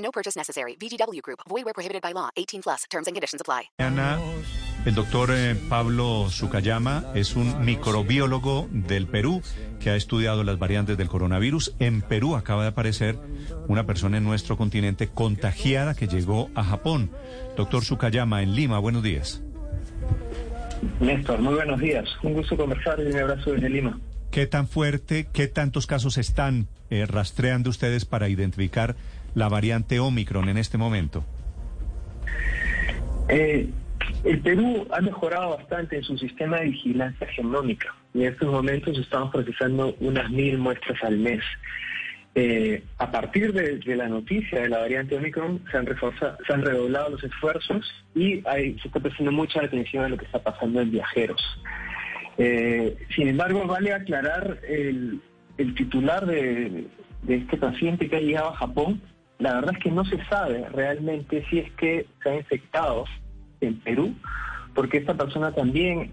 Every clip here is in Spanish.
No purchase necessary. VGW Group. Void where prohibited by law. 18 plus. Terms and conditions apply. Ana, el doctor eh, Pablo Sukayama es un microbiólogo del Perú que ha estudiado las variantes del coronavirus. En Perú acaba de aparecer una persona en nuestro continente contagiada que llegó a Japón. Doctor Sukayama, en Lima, buenos días. Néstor, muy buenos días. Un gusto conversar y un abrazo desde Lima. ¿Qué tan fuerte, qué tantos casos están eh, rastreando ustedes para identificar la variante Omicron en este momento? Eh, el Perú ha mejorado bastante en su sistema de vigilancia genómica y en estos momentos estamos procesando unas mil muestras al mes. Eh, a partir de, la noticia de la variante Omicron se han, reforzado, se han redoblado los esfuerzos y hay, se está prestando mucha atención a lo que está pasando en viajeros. Eh, sin embargo, vale aclarar el, el titular de, de este paciente que ha llegado a Japón. La verdad es que no se sabe realmente si es que se ha infectado en Perú, porque esta persona también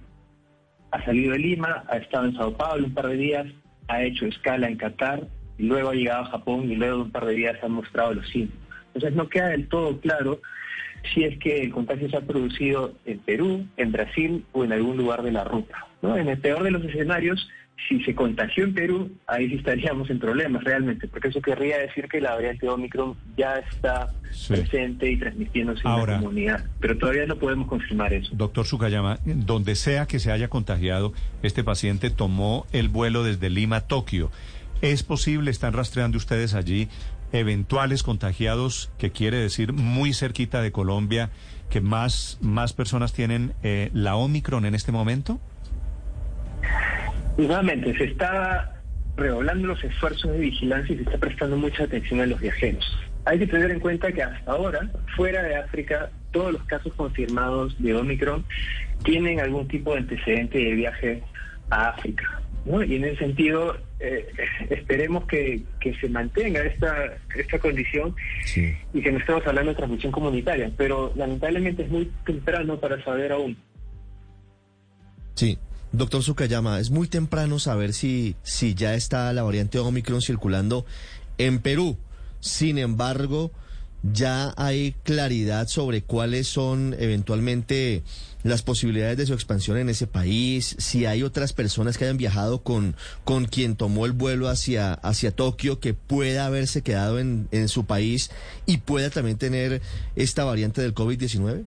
ha salido de Lima, ha estado en Sao Paulo un par de días, ha hecho escala en Qatar y luego ha llegado a Japón y luego de un par de días ha mostrado los síntomas. Entonces no queda del todo claro si es que el contagio se ha producido en Perú, en Brasil o en algún lugar de la ruta. ¿no? En el peor de los escenarios, si se contagió en Perú, ahí sí estaríamos en problemas realmente, porque eso querría decir que la variante Omicron ya está sí. presente y transmitiéndose Ahora, en la comunidad, pero todavía no podemos confirmar eso. Doctor Sukayama, donde sea que se haya contagiado, este paciente tomó el vuelo desde Lima a Tokio. ¿Es posible, están rastreando ustedes allí eventuales contagiados, que quiere decir muy cerquita de Colombia, que más, más personas tienen eh, la Omicron en este momento? Y nuevamente, se está redoblando los esfuerzos de vigilancia y se está prestando mucha atención a los viajeros. Hay que tener en cuenta que hasta ahora, fuera de África, todos los casos confirmados de Omicron tienen algún tipo de antecedente de viaje a África. ¿no? Y en ese sentido, eh, esperemos que, que, se mantenga esta, esta condición sí. y que no estemos hablando de transmisión comunitaria, pero lamentablemente es muy temprano para saber aún. Sí, Doctor Sukayama, es muy temprano saber si, si ya está la variante Omicron circulando en Perú. Sin embargo, ya hay claridad sobre cuáles son eventualmente las posibilidades de su expansión en ese país, si hay otras personas que hayan viajado con, con quien tomó el vuelo hacia, hacia Tokio que pueda haberse quedado en, en su país y pueda también tener esta variante del COVID-19.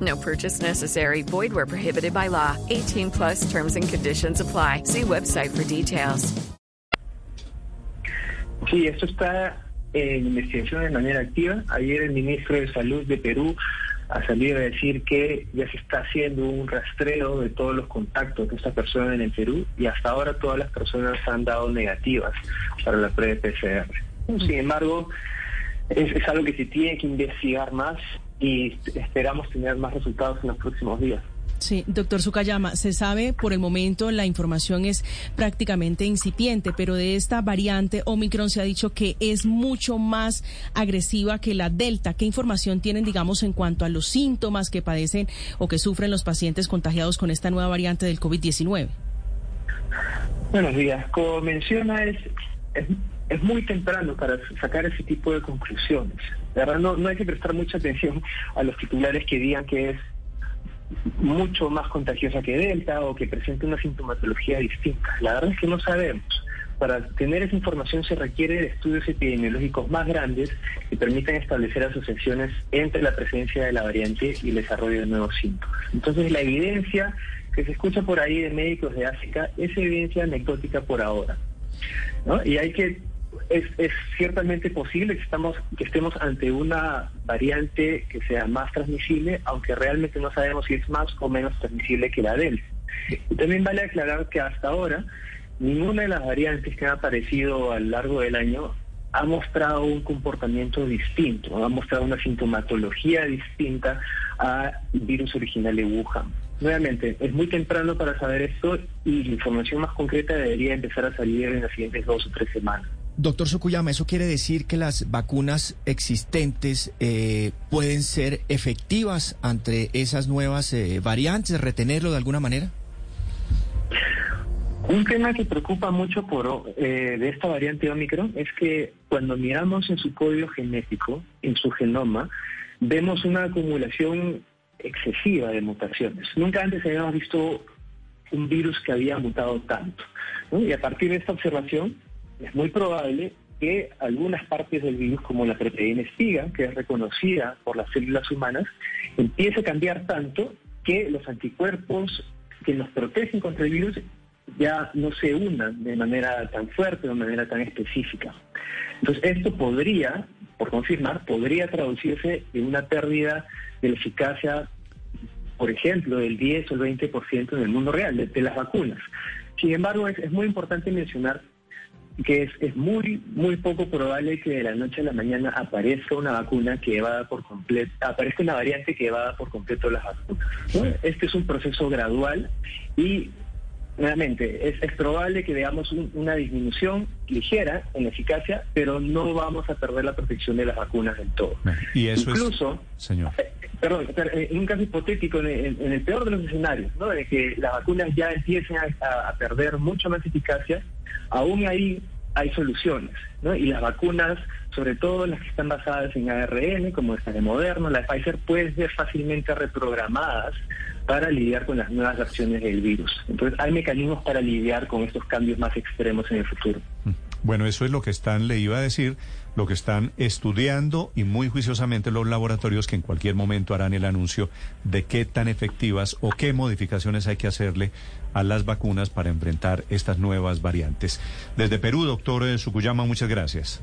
No purchase necessary. Void where prohibited by law. 18 plus terms and conditions apply. See website for details. Sí, esto está en investigación de manera activa. Ayer el ministro de Salud de Perú ha salido a decir que ya se está haciendo un rastreo de todos los contactos de esta persona en el Perú y hasta ahora todas las personas han dado negativas para la prueba de PCR. Sin embargo, es, es algo que se tiene que investigar más y esperamos tener más resultados en los próximos días. Sí, doctor Sukayama, se sabe por el momento la información es prácticamente incipiente, pero de esta variante Omicron se ha dicho que es mucho más agresiva que la Delta. ¿Qué información tienen, digamos, en cuanto a los síntomas que padecen o que sufren los pacientes contagiados con esta nueva variante del COVID-19? Buenos días. Como menciona, es, es, muy temprano para sacar ese tipo de conclusiones. De verdad, no, no hay que prestar mucha atención a los titulares que digan que es mucho más contagiosa que Delta o que presente una sintomatología distinta. La verdad es que no sabemos. Para tener esa información se requiere de estudios epidemiológicos más grandes que permitan establecer asociaciones entre la presencia de la variante y el desarrollo de nuevos síntomas. Entonces la evidencia que se escucha por ahí de médicos de África es evidencia anecdótica por ahora. Y hay que es, es, ciertamente posible que, estamos, que estemos ante una variante que sea más transmisible, aunque realmente no sabemos si es más o menos transmisible que la Delta. Y también vale aclarar que hasta ahora ninguna de las variantes que han aparecido a lo largo del año ha mostrado un comportamiento distinto, ha mostrado una sintomatología distinta al virus original de Wuhan. Nuevamente, es muy temprano para saber esto y la información más concreta debería empezar a salir en las siguientes dos o tres semanas. Doctor Sukuyama, ¿eso quiere decir que las vacunas existentes eh, pueden ser efectivas ante esas nuevas eh, variantes, retenerlo de alguna manera? Un tema que preocupa mucho por eh, de esta variante Omicron es que cuando miramos en su código genético, en su genoma, vemos una acumulación excesiva de mutaciones. Nunca antes habíamos visto un virus que había mutado tanto. Y a partir de esta observación, es muy probable que algunas partes del virus, como la proteína espiga, que es reconocida por las células humanas, empiece a cambiar tanto que los anticuerpos que nos protegen contra el virus ya no se unan de manera tan fuerte, de manera tan específica. Entonces, esto podría, por confirmar, podría traducirse en una pérdida de la eficacia, por ejemplo, del 10 o el 20% en el mundo real, de, las vacunas. Sin embargo, es, es muy importante mencionar que es, es, muy muy poco probable que de la noche a la mañana aparezca una vacuna que evada por completo, aparezca una variante que evada por completo las vacunas. Este es un proceso gradual y nuevamente, es, probable que veamos una disminución ligera en eficacia, pero no vamos a perder la protección de las vacunas del todo. Y eso Incluso, señor. Eh, perdón, eh, en un caso hipotético, en, el peor de los escenarios, ¿no? de que las vacunas ya empiecen a, perder mucho más eficacia, aún ahí hay soluciones, ¿no? Y las vacunas, sobre todo las que están basadas en ARN, como esta de Moderna, la de Pfizer, pueden ser fácilmente reprogramadas para lidiar con las nuevas versiones del virus. Entonces hay mecanismos para lidiar con estos cambios más extremos en el futuro. Mm. Bueno, eso es lo que están, le iba a decir, lo que están estudiando y muy juiciosamente los laboratorios que en cualquier momento harán el anuncio de qué tan efectivas o qué modificaciones hay que hacerle a las vacunas para enfrentar estas nuevas variantes. Desde Perú, doctor Sukuyama, muchas gracias.